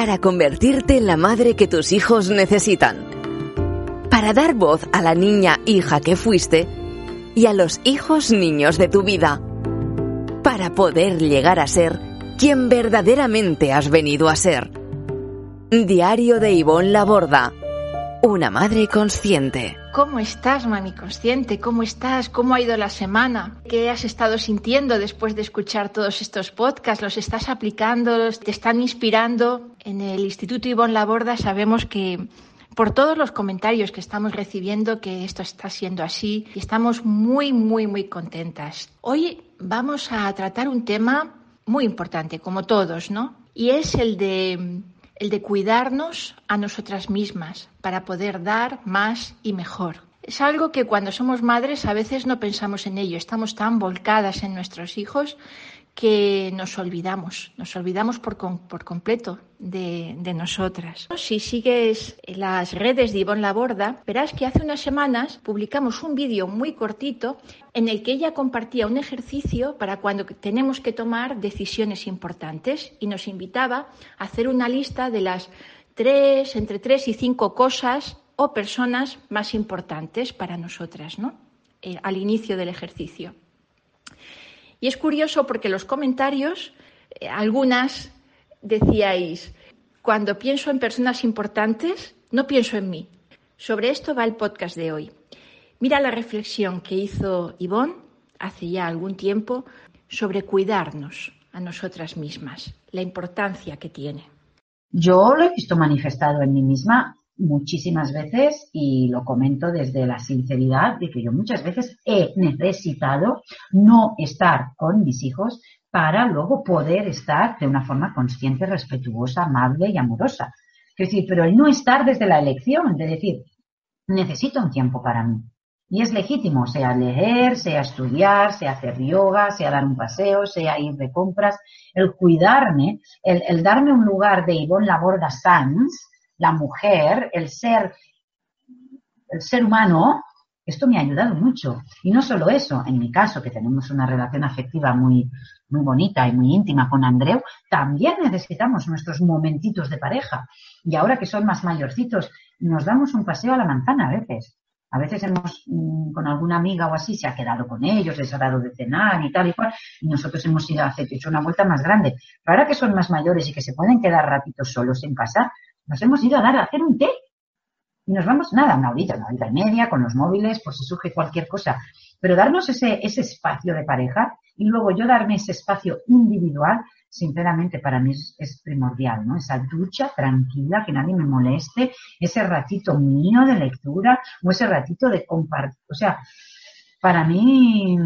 Para convertirte en la madre que tus hijos necesitan. Para dar voz a la niña hija que fuiste y a los hijos niños de tu vida. Para poder llegar a ser quien verdaderamente has venido a ser. Diario de Ivonne Laborda. Una madre consciente. ¿Cómo estás, mami consciente? ¿Cómo estás? ¿Cómo ha ido la semana? ¿Qué has estado sintiendo después de escuchar todos estos podcasts? ¿Los estás aplicando? ¿Te están inspirando? En el Instituto Ivonne Laborda sabemos que por todos los comentarios que estamos recibiendo que esto está siendo así y estamos muy, muy, muy contentas. Hoy vamos a tratar un tema muy importante, como todos, ¿no? Y es el de el de cuidarnos a nosotras mismas para poder dar más y mejor. Es algo que cuando somos madres a veces no pensamos en ello, estamos tan volcadas en nuestros hijos que nos olvidamos, nos olvidamos por, completo de, de, nosotras. Si sigues las redes de Ivonne Laborda, verás que hace unas semanas publicamos un vídeo muy cortito en el que ella compartía un ejercicio para cuando tenemos que tomar decisiones importantes y nos invitaba a hacer una lista de las tres, entre tres y cinco cosas o personas más importantes para nosotras, ¿no? Eh, al inicio del ejercicio. Y es curioso porque los comentarios, eh, algunas decíais, cuando pienso en personas importantes, no pienso en mí. Sobre esto va el podcast de hoy. Mira la reflexión que hizo Ivonne hace ya algún tiempo sobre cuidarnos a nosotras mismas, la importancia que tiene. Yo lo he visto manifestado en mí misma muchísimas veces y lo comento desde la sinceridad de que yo muchas veces he necesitado no estar con mis hijos para luego poder estar de una forma consciente, respetuosa, amable y amorosa. Es decir, pero el no estar desde la elección, de decir, necesito un tiempo para mí. Y es legítimo, sea leer, sea estudiar, sea hacer yoga, sea dar un paseo, sea ir de compras. El cuidarme, el, darme un lugar de Ivonne Laborda Sanz, la mujer, el ser, el ser humano, esto me ha ayudado mucho. Y no solo eso, en mi caso, que tenemos una relación afectiva muy, muy bonita y muy íntima con Andreu, también necesitamos nuestros momentitos de pareja. Y ahora que son más mayorcitos, nos damos un paseo a la manzana a veces. A veces hemos, con alguna amiga o así, se ha quedado con ellos, les ha dado de cenar y tal y cual, y nosotros hemos ido a hacer hecho una vuelta más grande. Pero ahora que son más mayores y que se pueden quedar ratitos solos en casa, nos hemos ido a dar a hacer un té. Y nos vamos, nada, una horita, una horita y media, con los móviles, por si surge cualquier cosa. Pero darnos ese, ese espacio de pareja y luego yo darme ese espacio individual, sinceramente para mí es, es, primordial, ¿no? Esa ducha tranquila, que nadie me moleste, ese ratito mío de lectura o ese ratito de compartir. O sea, para mí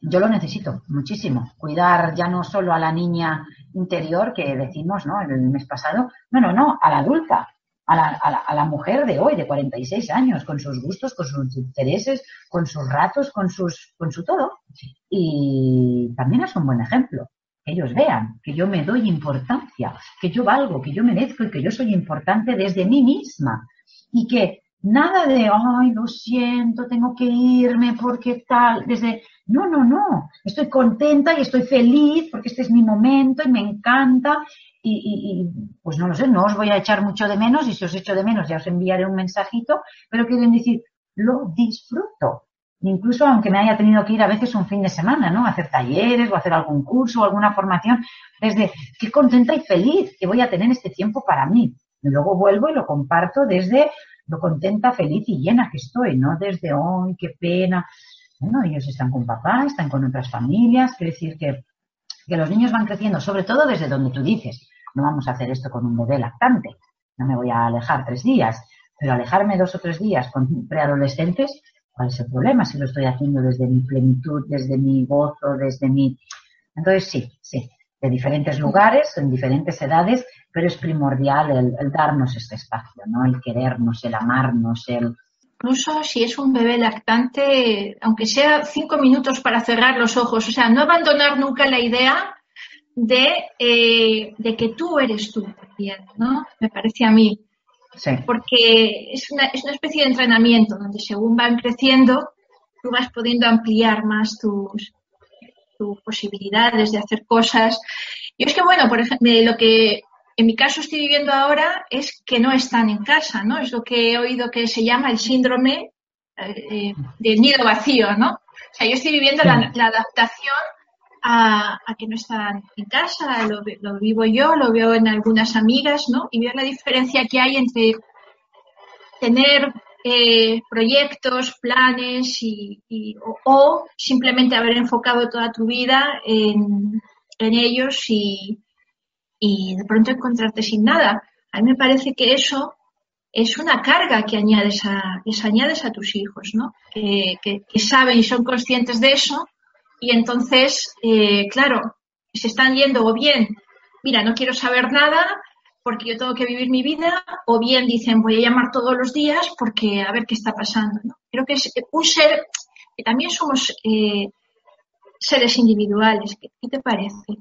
yo lo necesito muchísimo. Cuidar ya no solo a la niña interior que decimos, ¿no? El mes pasado, no, no, no, a la adulta, a la, a la, mujer de hoy, de 46 años, con sus gustos, con sus intereses, con sus ratos, con sus, con su todo. Y también es un buen ejemplo. Que ellos vean que yo me doy importancia, que yo valgo, que yo merezco y que yo soy importante desde mí misma. Y que nada de, ay, lo siento, tengo que irme porque tal, desde, no, no, no, estoy contenta y estoy feliz porque este es mi momento y me encanta y, y, y, pues no lo sé, no os voy a echar mucho de menos y si os echo de menos ya os enviaré un mensajito, pero quieren decir, lo disfruto. Incluso aunque me haya tenido que ir a veces un fin de semana, ¿no? A hacer talleres o hacer algún curso o alguna formación, desde qué contenta y feliz que voy a tener este tiempo para mí. Y luego vuelvo y lo comparto desde lo contenta, feliz y llena que estoy, no desde, ¡ay, qué pena! Bueno, ellos están con papá, están con otras familias, quiere decir que, que los niños van creciendo, sobre todo desde donde tú dices, no vamos a hacer esto con un bebé lactante, no me voy a alejar tres días, pero alejarme dos o tres días con preadolescentes, ¿cuál es el problema si lo estoy haciendo desde mi plenitud, desde mi gozo, desde mi... Entonces sí, sí, de diferentes lugares, en diferentes edades, pero es primordial el, el darnos este espacio, ¿no? El querernos, el amarnos, el, incluso si es un bebé lactante, aunque sea cinco minutos para cerrar los ojos, o sea, no abandonar nunca la idea de, eh, de que tú eres tú ¿no? Me parece a mí. sí, Porque es una, es una especie de entrenamiento donde según van creciendo, tú vas pudiendo ampliar más tus, tus posibilidades de hacer cosas. Y es que, bueno, por ejemplo, lo que en mi caso estoy viviendo ahora es que no están en casa, ¿no? Es lo que he oído que se llama el síndrome eh, eh, del nido vacío, ¿no? O sea, yo estoy viviendo la, la adaptación a, a que no están en casa, lo, vi- lo vivo yo, lo veo en algunas amigas, ¿no? Y veo la diferencia que hay entre tener eh, proyectos, planes y, y- o, o simplemente haber enfocado toda tu vida en, en ellos y, y de pronto encontrarte sin nada. A mí me parece que eso es una carga que añades a, les añades a tus hijos, ¿no? Que, que- que saben y son conscientes de eso y entonces, eh, claro, se están yendo o bien, mira, no quiero saber nada porque yo tengo que vivir mi vida, o bien dicen, voy a llamar todos los días porque a ver qué está pasando, ¿no? Creo que es un ser, que también somos eh, seres individuales. ¿Qué, qué te parece?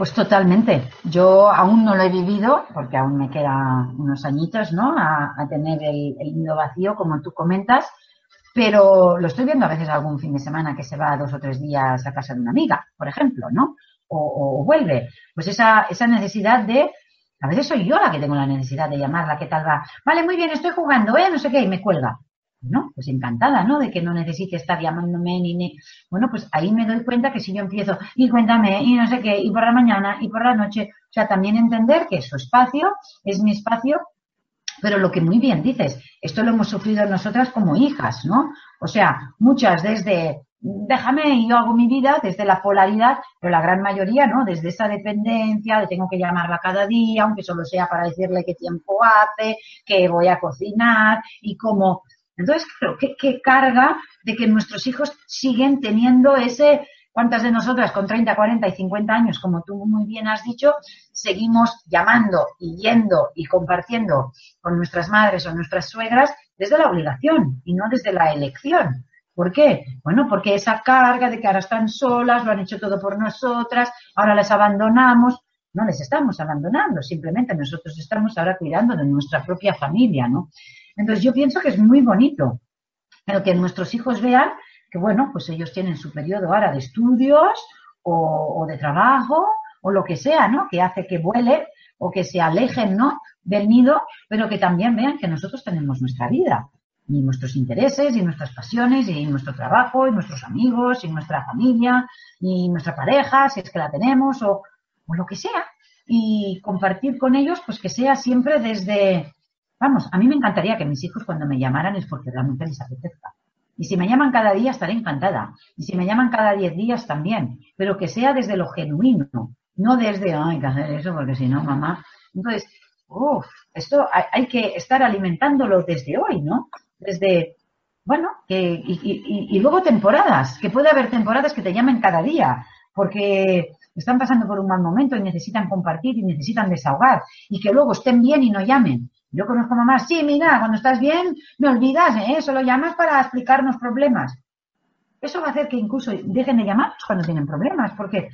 Pues totalmente. Yo aún no lo he vivido, porque aún me quedan unos añitos, ¿no? A, a tener el, el nido vacío, como tú comentas, pero lo estoy viendo a veces algún fin de semana que se va dos o tres días a casa de una amiga, por ejemplo, ¿no? O, o- vuelve. Pues esa, esa necesidad de, a veces soy yo la que tengo la necesidad de llamarla, ¿qué tal va? Vale, muy bien, estoy jugando, ¿eh? No sé qué, y me cuelga. ¿No? Pues encantada, ¿no? De que no necesite estar llamándome ni, ni... Bueno, pues ahí me doy cuenta que si yo empiezo, y cuéntame, y no sé qué, y por la mañana, y por la noche, o sea, también entender que su espacio es mi espacio, pero lo que muy bien dices, esto lo hemos sufrido nosotras como hijas, ¿no? O sea, muchas desde, déjame, y yo hago mi vida, desde la polaridad, pero la gran mayoría, ¿no? Desde esa dependencia, de tengo que llamarla cada día, aunque solo sea para decirle qué tiempo hace, que voy a cocinar, y cómo entonces, claro, ¿qué, qué carga de que nuestros hijos siguen teniendo ese, cuántas de nosotras con 30, 40 y 50 años, como tú muy bien has dicho, seguimos llamando y yendo y compartiendo con nuestras madres o nuestras suegras desde la obligación y no desde la elección. ¿Por qué? Bueno, porque esa carga de que ahora están solas, lo han hecho todo por nosotras, ahora les abandonamos. No les estamos abandonando, simplemente nosotros estamos ahora cuidando de nuestra propia familia, ¿no? Entonces yo pienso que es muy bonito el que nuestros hijos vean que, bueno, pues ellos tienen su periodo ahora de estudios o, de trabajo o lo que sea, ¿no? Que hace que vuelen o que se alejen, ¿no? Del nido, pero que también vean que nosotros tenemos nuestra vida y nuestros intereses y nuestras pasiones y nuestro trabajo y nuestros amigos y nuestra familia y nuestra pareja, si es que la tenemos o lo que sea. Y compartir con ellos, pues que sea siempre desde, Vamos, a mí me encantaría que mis hijos cuando me llamaran es porque realmente les apetezca. Y si me llaman cada día estaré encantada. Y si me llaman cada diez días también. Pero que sea desde lo genuino, no desde, ay, hay que hacer eso porque si no, mamá. Entonces, uff, esto hay, que estar alimentándolo desde hoy, ¿no? Desde, bueno, que, y, y luego temporadas, que puede haber temporadas que te llamen cada día, porque están pasando por un mal momento y necesitan compartir y necesitan desahogar. Y que luego estén bien y no llamen. Yo conozco mamás, sí, mira, cuando estás bien, me olvidas, ¿eh? Solo llamas para explicarnos problemas. Eso va a hacer que incluso dejen de llamarnos cuando tienen problemas, porque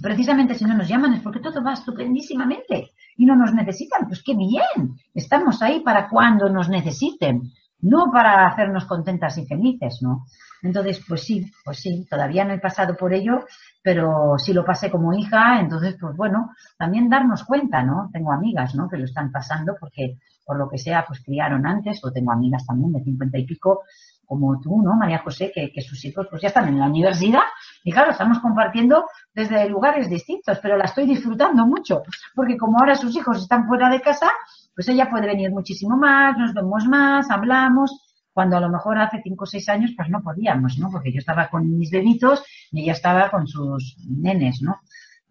precisamente si no nos llaman es porque todo va estupendísimamente y no nos necesitan. Pues qué bien, estamos ahí para cuando nos necesiten, no para hacernos contentas y felices, ¿no? Entonces, pues sí, pues sí, todavía no he pasado por ello, pero sí lo pasé como hija, entonces, pues bueno, también darnos cuenta, ¿no? Tengo amigas, ¿no? Que lo están pasando porque, por lo que sea, pues criaron antes, o tengo amigas también de cincuenta y pico, como tú, ¿no? María José, que, que, sus hijos pues ya están en la universidad y claro, estamos compartiendo desde lugares distintos, pero la estoy disfrutando mucho, porque como ahora sus hijos están fuera de casa, pues ella puede venir muchísimo más, nos vemos más, hablamos, cuando a lo mejor hace cinco o seis años pues no podíamos, ¿no? Porque yo estaba con mis bebitos y ella estaba con sus nenes, ¿no?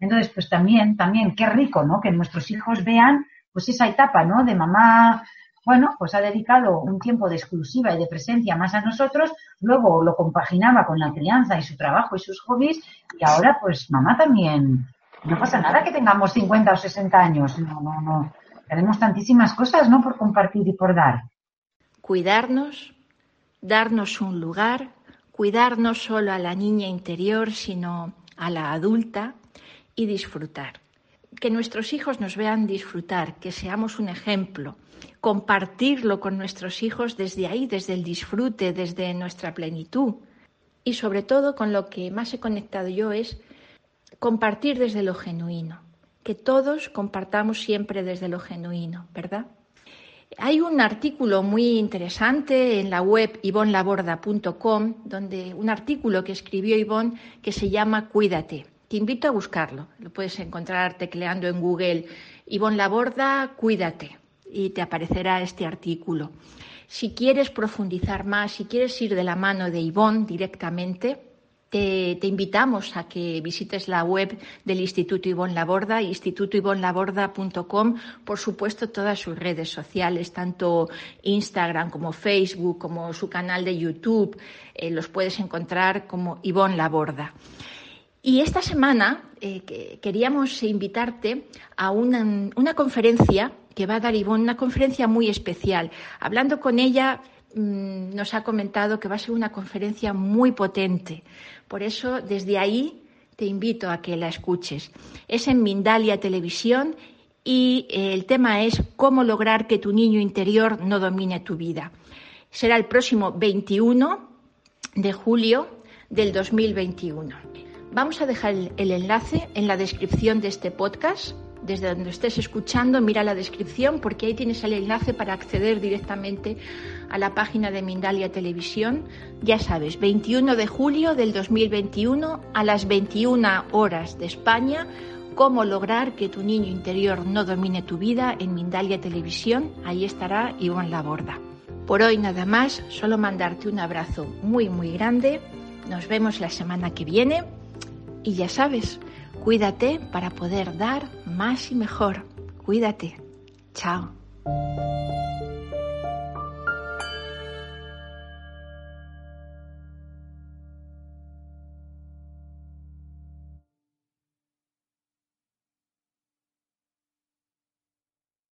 Entonces, pues también, también, qué rico, ¿no? Que nuestros hijos vean pues esa etapa, ¿no? De mamá bueno, pues ha dedicado un tiempo de exclusiva y de presencia más a nosotros, luego lo compaginaba con la crianza y su trabajo y sus hobbies, y ahora pues mamá también, no pasa nada que tengamos 50 o 60 años, no, no, no, tenemos tantísimas cosas, ¿no? Por compartir y por dar. Cuidarnos, darnos un lugar, cuidar no solo a la niña interior, sino a la adulta y disfrutar. Que nuestros hijos nos vean disfrutar, que seamos un ejemplo, compartirlo con nuestros hijos desde ahí, desde el disfrute, desde nuestra plenitud. Y sobre todo con lo que más he conectado yo es compartir desde lo genuino, que todos compartamos siempre desde lo genuino, ¿verdad? Hay un artículo muy interesante en la web ivonlaborda.com, donde un artículo que escribió Ivonne que se llama Cuídate. Te invito a buscarlo. Lo puedes encontrar tecleando en Google Ivonne Laborda, Cuídate, y te aparecerá este artículo. Si quieres profundizar más, si quieres ir de la mano de Ivonne directamente, te, invitamos a que visites la web del Instituto Ivonne Laborda, institutoivonlaborda.com, por supuesto todas sus redes sociales, tanto Instagram como Facebook, como su canal de YouTube, eh, los puedes encontrar como Ivonne Laborda. Y esta semana eh, queríamos invitarte a una, conferencia que va a dar Ivonne, una conferencia muy especial. Hablando con ella, mm, nos ha comentado que va a ser una conferencia muy potente. Por eso, desde ahí, te invito a que la escuches. Es en Mindalia Televisión y eh, el tema es cómo lograr que tu niño interior no domine tu vida. Será el próximo 21 de julio del 2021. Vamos a dejar el enlace en la descripción de este podcast desde donde estés escuchando, mira la descripción porque ahí tienes el enlace para acceder directamente a la página de Mindalia Televisión. Ya sabes, 21 de julio del 2021 a las 21 horas de España, cómo lograr que tu niño interior no domine tu vida en Mindalia Televisión. Ahí estará Ivonne borda. Por hoy nada más, solo mandarte un abrazo muy muy grande. Nos vemos la semana que viene y ya sabes, Cuídate para poder dar más y mejor. Cuídate. Chao.